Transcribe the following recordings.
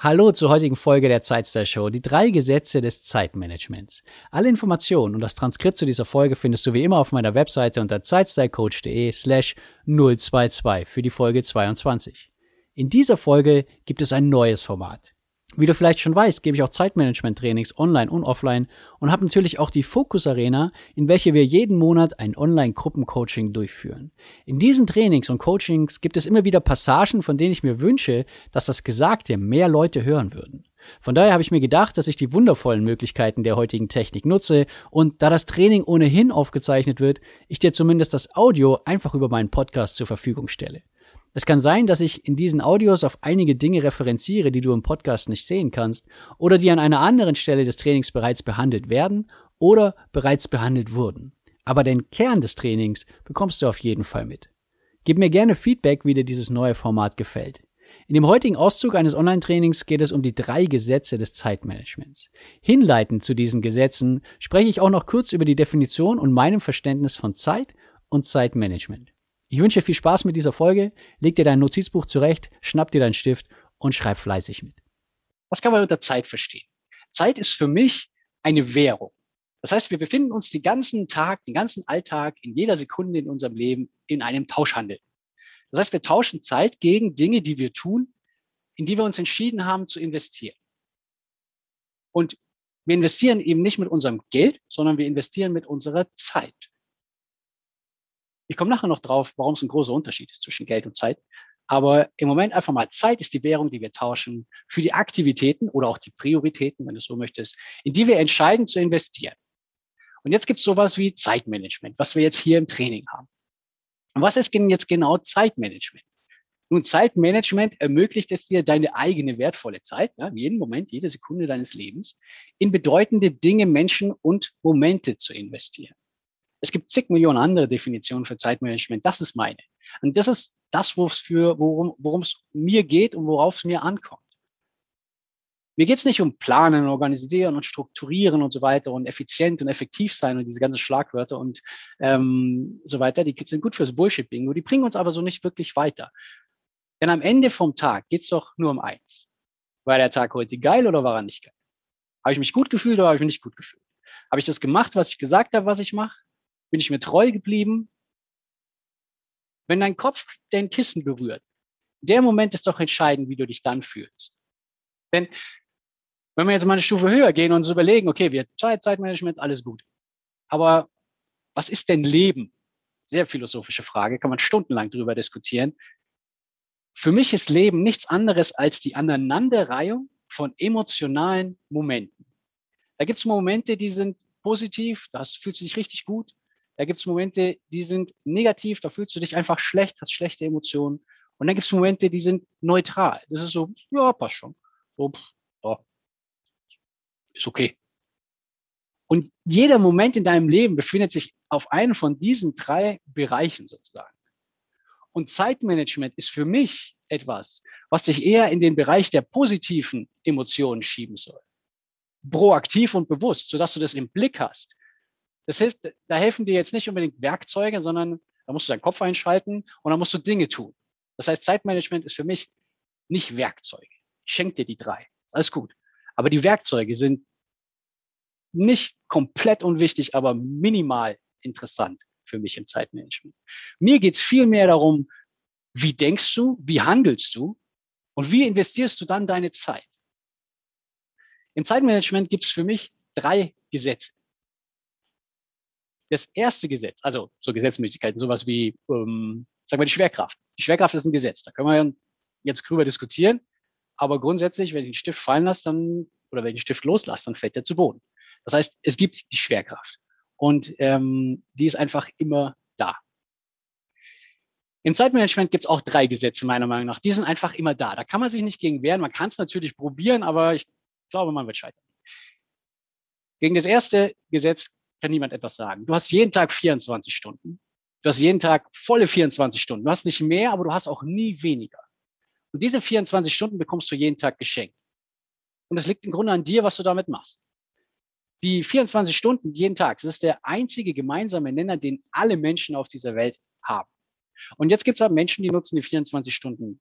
Hallo zur heutigen Folge der Zeitstyle Show, die drei Gesetze des Zeitmanagements. Alle Informationen und das Transkript zu dieser Folge findest du wie immer auf meiner Webseite unter zeitstylecoach.de slash 022 für die Folge 22. In dieser Folge gibt es ein neues Format. Wie du vielleicht schon weißt, gebe ich auch Zeitmanagement-Trainings online und offline und habe natürlich auch die Focus Arena, in welche wir jeden Monat ein Online-Gruppencoaching durchführen. In diesen Trainings und Coachings gibt es immer wieder Passagen, von denen ich mir wünsche, dass das Gesagte mehr Leute hören würden. Von daher habe ich mir gedacht, dass ich die wundervollen Möglichkeiten der heutigen Technik nutze und da das Training ohnehin aufgezeichnet wird, ich dir zumindest das Audio einfach über meinen Podcast zur Verfügung stelle. Es kann sein, dass ich in diesen Audios auf einige Dinge referenziere, die du im Podcast nicht sehen kannst oder die an einer anderen Stelle des Trainings bereits behandelt werden oder bereits behandelt wurden. Aber den Kern des Trainings bekommst du auf jeden Fall mit. Gib mir gerne Feedback, wie dir dieses neue Format gefällt. In dem heutigen Auszug eines Online-Trainings geht es um die drei Gesetze des Zeitmanagements. Hinleitend zu diesen Gesetzen spreche ich auch noch kurz über die Definition und meinem Verständnis von Zeit und Zeitmanagement. Ich wünsche dir viel Spaß mit dieser Folge. Leg dir dein Notizbuch zurecht, schnapp dir deinen Stift und schreib fleißig mit. Was kann man unter Zeit verstehen? Zeit ist für mich eine Währung. Das heißt, wir befinden uns den ganzen Tag, den ganzen Alltag, in jeder Sekunde in unserem Leben in einem Tauschhandel. Das heißt, wir tauschen Zeit gegen Dinge, die wir tun, in die wir uns entschieden haben zu investieren. Und wir investieren eben nicht mit unserem Geld, sondern wir investieren mit unserer Zeit. Ich komme nachher noch drauf, warum es ein großer Unterschied ist zwischen Geld und Zeit. Aber im Moment einfach mal Zeit ist die Währung, die wir tauschen für die Aktivitäten oder auch die Prioritäten, wenn du so möchtest, in die wir entscheiden zu investieren. Und jetzt gibt es sowas wie Zeitmanagement, was wir jetzt hier im Training haben. Und was ist denn jetzt genau Zeitmanagement? Nun, Zeitmanagement ermöglicht es dir, deine eigene wertvolle Zeit, ja, jeden Moment, jede Sekunde deines Lebens, in bedeutende Dinge, Menschen und Momente zu investieren. Es gibt zig Millionen andere Definitionen für Zeitmanagement. Das ist meine. Und das ist das, worum es mir geht und worauf es mir ankommt. Mir geht es nicht um Planen, Organisieren und Strukturieren und so weiter und effizient und effektiv sein und diese ganzen Schlagwörter und ähm, so weiter. Die sind gut fürs Bullshit-Bingo. Die bringen uns aber so nicht wirklich weiter. Denn am Ende vom Tag geht es doch nur um eins. War der Tag heute geil oder war er nicht geil? Habe ich mich gut gefühlt oder habe ich mich nicht gut gefühlt? Habe ich das gemacht, was ich gesagt habe, was ich mache? Bin ich mir treu geblieben? Wenn dein Kopf dein Kissen berührt, der Moment ist doch entscheidend, wie du dich dann fühlst. Denn wenn wir jetzt mal eine Stufe höher gehen und uns überlegen, okay, wir Zeit, Zeitmanagement, alles gut. Aber was ist denn Leben? Sehr philosophische Frage, kann man stundenlang drüber diskutieren. Für mich ist Leben nichts anderes als die Aneinanderreihung von emotionalen Momenten. Da gibt es Momente, die sind positiv, das fühlt sich richtig gut. Da gibt es Momente, die sind negativ, da fühlst du dich einfach schlecht, hast schlechte Emotionen. Und dann gibt es Momente, die sind neutral. Das ist so, ja, passt schon. So, ja, ist okay. Und jeder Moment in deinem Leben befindet sich auf einem von diesen drei Bereichen sozusagen. Und Zeitmanagement ist für mich etwas, was dich eher in den Bereich der positiven Emotionen schieben soll. Proaktiv und bewusst, sodass du das im Blick hast. Das hilft, da helfen dir jetzt nicht unbedingt Werkzeuge, sondern da musst du deinen Kopf einschalten und dann musst du Dinge tun. Das heißt, Zeitmanagement ist für mich nicht Werkzeuge. Ich schenke dir die drei. Ist alles gut. Aber die Werkzeuge sind nicht komplett unwichtig, aber minimal interessant für mich im Zeitmanagement. Mir geht es viel mehr darum, wie denkst du, wie handelst du und wie investierst du dann deine Zeit. Im Zeitmanagement gibt es für mich drei Gesetze das erste Gesetz, also so Gesetzmäßigkeiten, sowas wie, ähm, sagen wir, die Schwerkraft. Die Schwerkraft ist ein Gesetz. Da können wir jetzt drüber diskutieren. Aber grundsätzlich, wenn ich den Stift fallen lasse, dann, oder wenn ich den Stift loslasse, dann fällt er zu Boden. Das heißt, es gibt die Schwerkraft. Und ähm, die ist einfach immer da. Im Zeitmanagement gibt es auch drei Gesetze, meiner Meinung nach. Die sind einfach immer da. Da kann man sich nicht gegen wehren. Man kann es natürlich probieren, aber ich glaube, man wird scheitern. Gegen das erste Gesetz kann niemand etwas sagen. Du hast jeden Tag 24 Stunden. Du hast jeden Tag volle 24 Stunden. Du hast nicht mehr, aber du hast auch nie weniger. Und diese 24 Stunden bekommst du jeden Tag geschenkt. Und es liegt im Grunde an dir, was du damit machst. Die 24 Stunden jeden Tag, das ist der einzige gemeinsame Nenner, den alle Menschen auf dieser Welt haben. Und jetzt gibt es aber Menschen, die nutzen die 24 Stunden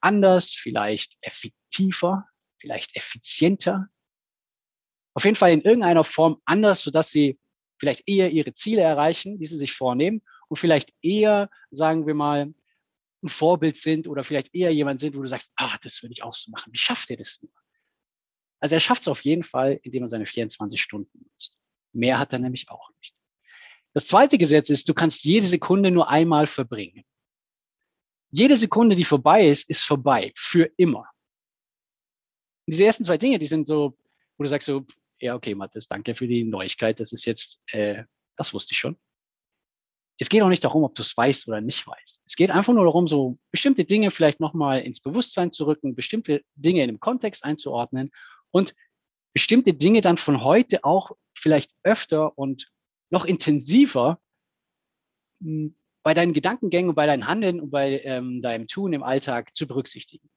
anders, vielleicht effektiver, vielleicht effizienter. Auf jeden Fall in irgendeiner Form anders, sodass sie vielleicht eher ihre Ziele erreichen, die sie sich vornehmen und vielleicht eher, sagen wir mal, ein Vorbild sind oder vielleicht eher jemand sind, wo du sagst, ah, das würde ich auch so machen. Wie schafft er das nur? Also er schafft es auf jeden Fall, indem er seine 24 Stunden nutzt. Mehr hat er nämlich auch nicht. Das zweite Gesetz ist, du kannst jede Sekunde nur einmal verbringen. Jede Sekunde, die vorbei ist, ist vorbei. Für immer. diese ersten zwei Dinge, die sind so, wo du sagst so, ja, okay, Mathis, danke für die Neuigkeit. Das ist jetzt, äh, das wusste ich schon es geht auch nicht darum, ob du es weißt oder nicht weißt. Es geht einfach nur darum, so bestimmte Dinge vielleicht nochmal ins Bewusstsein zu rücken, bestimmte Dinge in einem Kontext einzuordnen und bestimmte Dinge dann von heute auch vielleicht öfter und noch intensiver hm, bei deinen Gedankengängen, bei deinem Handeln und bei ähm, deinem Tun im Alltag zu berücksichtigen.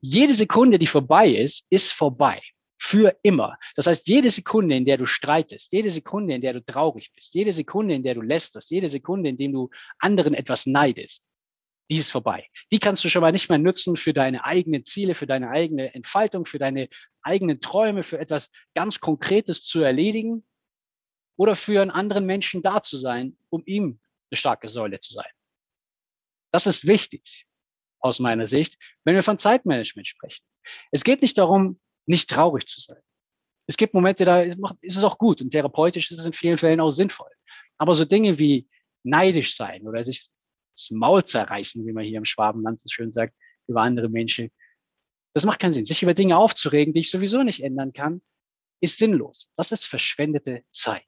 Jede Sekunde, die vorbei ist, ist vorbei für immer. Das heißt, jede Sekunde, in der du streitest, jede Sekunde, in der du traurig bist, jede Sekunde, in der du lästerst, jede Sekunde, in der du anderen etwas neidest, die ist vorbei. Die kannst du schon mal nicht mehr nutzen für deine eigenen Ziele, für deine eigene Entfaltung, für deine eigenen Träume, für etwas ganz Konkretes zu erledigen oder für einen anderen Menschen da zu sein, um ihm eine starke Säule zu sein. Das ist wichtig aus meiner Sicht, wenn wir von Zeitmanagement sprechen. Es geht nicht darum, nicht traurig zu sein. Es gibt Momente, da ist es auch gut und therapeutisch ist es in vielen Fällen auch sinnvoll. Aber so Dinge wie neidisch sein oder sich das Maul zerreißen, wie man hier im Schwabenland so schön sagt, über andere Menschen, das macht keinen Sinn. Sich über Dinge aufzuregen, die ich sowieso nicht ändern kann, ist sinnlos. Das ist verschwendete Zeit.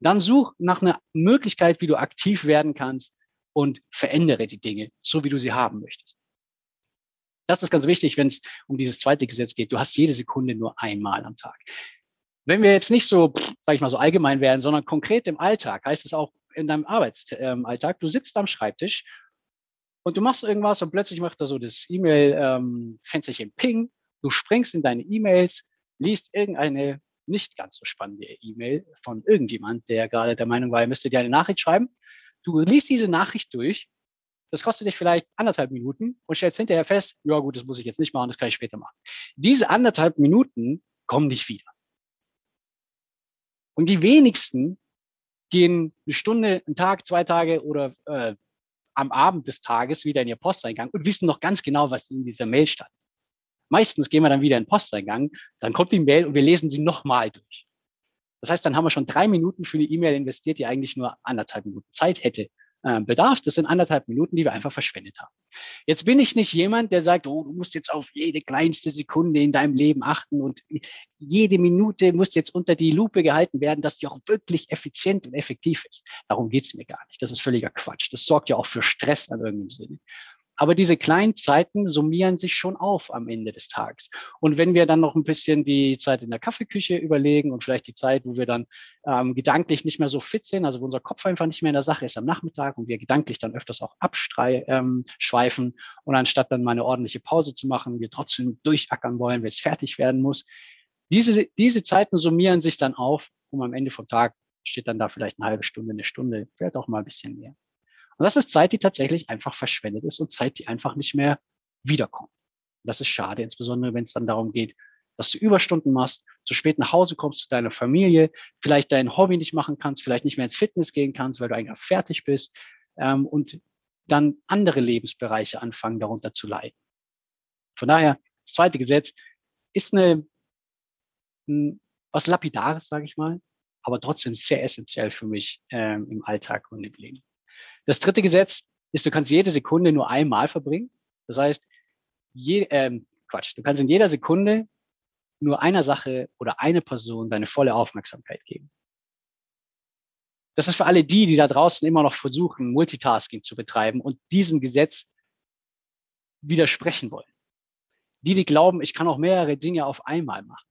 Dann such nach einer Möglichkeit, wie du aktiv werden kannst und verändere die Dinge, so wie du sie haben möchtest. Das ist ganz wichtig, wenn es um dieses zweite Gesetz geht. Du hast jede Sekunde nur einmal am Tag. Wenn wir jetzt nicht so, sage ich mal, so allgemein werden, sondern konkret im Alltag, heißt es auch in deinem Arbeitsalltag, du sitzt am Schreibtisch und du machst irgendwas und plötzlich macht da so das E-Mail-Fensterchen ähm, Ping, du springst in deine E-Mails, liest irgendeine nicht ganz so spannende E-Mail von irgendjemand, der gerade der Meinung war, er müsste dir eine Nachricht schreiben. Du liest diese Nachricht durch das kostet dich vielleicht anderthalb Minuten und stellst hinterher fest, ja gut, das muss ich jetzt nicht machen, das kann ich später machen. Diese anderthalb Minuten kommen nicht wieder. Und die wenigsten gehen eine Stunde, einen Tag, zwei Tage oder äh, am Abend des Tages wieder in ihr Posteingang und wissen noch ganz genau, was in dieser Mail stand. Meistens gehen wir dann wieder in den Posteingang, dann kommt die Mail und wir lesen sie nochmal durch. Das heißt, dann haben wir schon drei Minuten für eine E-Mail investiert, die eigentlich nur anderthalb Minuten Zeit hätte, äh, bedarf. Das sind anderthalb Minuten, die wir einfach verschwendet haben. Jetzt bin ich nicht jemand, der sagt, oh, du musst jetzt auf jede kleinste Sekunde in deinem Leben achten und jede Minute muss jetzt unter die Lupe gehalten werden, dass die auch wirklich effizient und effektiv ist. Darum geht's mir gar nicht. Das ist völliger Quatsch. Das sorgt ja auch für Stress an irgendeinem Sinne. Aber diese kleinen Zeiten summieren sich schon auf am Ende des Tages. Und wenn wir dann noch ein bisschen die Zeit in der Kaffeeküche überlegen und vielleicht die Zeit, wo wir dann ähm, gedanklich nicht mehr so fit sind, also wo unser Kopf einfach nicht mehr in der Sache ist am Nachmittag und wir gedanklich dann öfters auch abschweifen ähm, und anstatt dann mal eine ordentliche Pause zu machen, wir trotzdem durchackern wollen, wenn es fertig werden muss. Diese, diese Zeiten summieren sich dann auf, um am Ende vom Tag steht dann da vielleicht eine halbe Stunde, eine Stunde, vielleicht auch mal ein bisschen mehr. Und das ist Zeit, die tatsächlich einfach verschwendet ist und Zeit, die einfach nicht mehr wiederkommt. Das ist schade, insbesondere wenn es dann darum geht, dass du Überstunden machst, zu spät nach Hause kommst zu deiner Familie, vielleicht dein Hobby nicht machen kannst, vielleicht nicht mehr ins Fitness gehen kannst, weil du eigentlich fertig bist ähm, und dann andere Lebensbereiche anfangen, darunter zu leiden. Von daher, das zweite Gesetz ist eine hm, was Lapidares, sage ich mal, aber trotzdem sehr essentiell für mich ähm, im Alltag und im Leben. Das dritte Gesetz ist, du kannst jede Sekunde nur einmal verbringen. Das heißt, je, ähm, Quatsch, du kannst in jeder Sekunde nur einer Sache oder eine Person deine volle Aufmerksamkeit geben. Das ist für alle die, die da draußen immer noch versuchen, Multitasking zu betreiben und diesem Gesetz widersprechen wollen. Die, die glauben, ich kann auch mehrere Dinge auf einmal machen.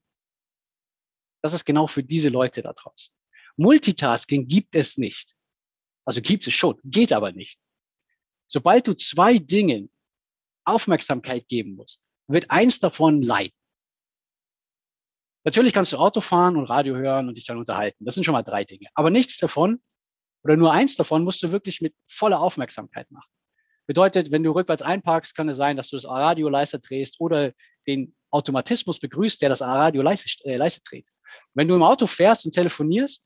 Das ist genau für diese Leute da draußen. Multitasking gibt es nicht. Also gibt es schon, geht aber nicht. Sobald du zwei Dingen Aufmerksamkeit geben musst, wird eins davon leiden. Natürlich kannst du Auto fahren und Radio hören und dich dann unterhalten. Das sind schon mal drei Dinge. Aber nichts davon oder nur eins davon musst du wirklich mit voller Aufmerksamkeit machen. Bedeutet, wenn du rückwärts einparkst, kann es sein, dass du das Radio leiser drehst oder den Automatismus begrüßt, der das Radio leise, äh, leise dreht. Wenn du im Auto fährst und telefonierst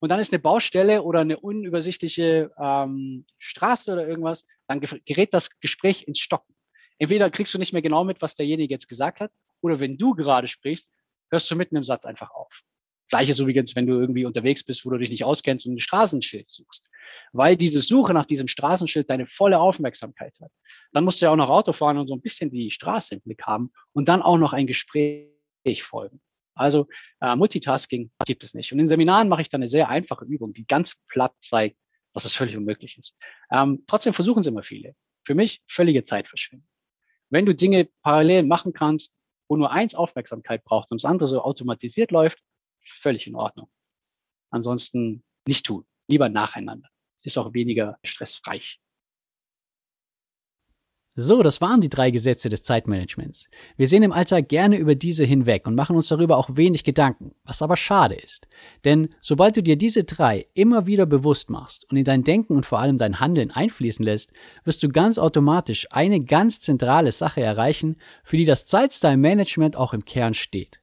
und dann ist eine Baustelle oder eine unübersichtliche ähm, Straße oder irgendwas, dann gerät das Gespräch ins Stocken. Entweder kriegst du nicht mehr genau mit, was derjenige jetzt gesagt hat, oder wenn du gerade sprichst, hörst du mitten im Satz einfach auf. Gleiches übrigens, wenn du irgendwie unterwegs bist, wo du dich nicht auskennst und ein Straßenschild suchst. Weil diese Suche nach diesem Straßenschild deine volle Aufmerksamkeit hat. Dann musst du ja auch noch Auto fahren und so ein bisschen die Straße im Blick haben und dann auch noch ein Gespräch folgen. Also äh, Multitasking gibt es nicht. Und in Seminaren mache ich dann eine sehr einfache Übung, die ganz platt zeigt, dass es völlig unmöglich ist. Ähm, trotzdem versuchen es immer viele. Für mich völlige Zeitverschwendung. Wenn du Dinge parallel machen kannst, wo nur eins Aufmerksamkeit braucht und das andere so automatisiert läuft, völlig in Ordnung. Ansonsten nicht tun. Lieber nacheinander. Ist auch weniger stressreich. So, das waren die drei Gesetze des Zeitmanagements. Wir sehen im Alltag gerne über diese hinweg und machen uns darüber auch wenig Gedanken, was aber schade ist. Denn sobald du dir diese drei immer wieder bewusst machst und in dein Denken und vor allem dein Handeln einfließen lässt, wirst du ganz automatisch eine ganz zentrale Sache erreichen, für die das Zeitstyle-Management auch im Kern steht.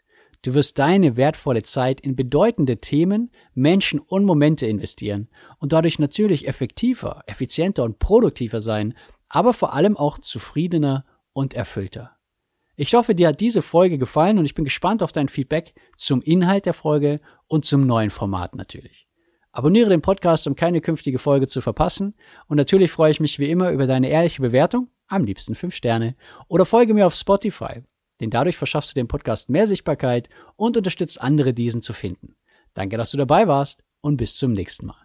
Du wirst deine wertvolle Zeit in bedeutende Themen, Menschen und Momente investieren und dadurch natürlich effektiver, effizienter und produktiver sein, aber vor allem auch zufriedener und erfüllter. Ich hoffe, dir hat diese Folge gefallen und ich bin gespannt auf dein Feedback zum Inhalt der Folge und zum neuen Format natürlich. Abonniere den Podcast, um keine künftige Folge zu verpassen und natürlich freue ich mich wie immer über deine ehrliche Bewertung, am liebsten 5 Sterne, oder folge mir auf Spotify, denn dadurch verschaffst du dem Podcast mehr Sichtbarkeit und unterstützt andere, diesen zu finden. Danke, dass du dabei warst und bis zum nächsten Mal.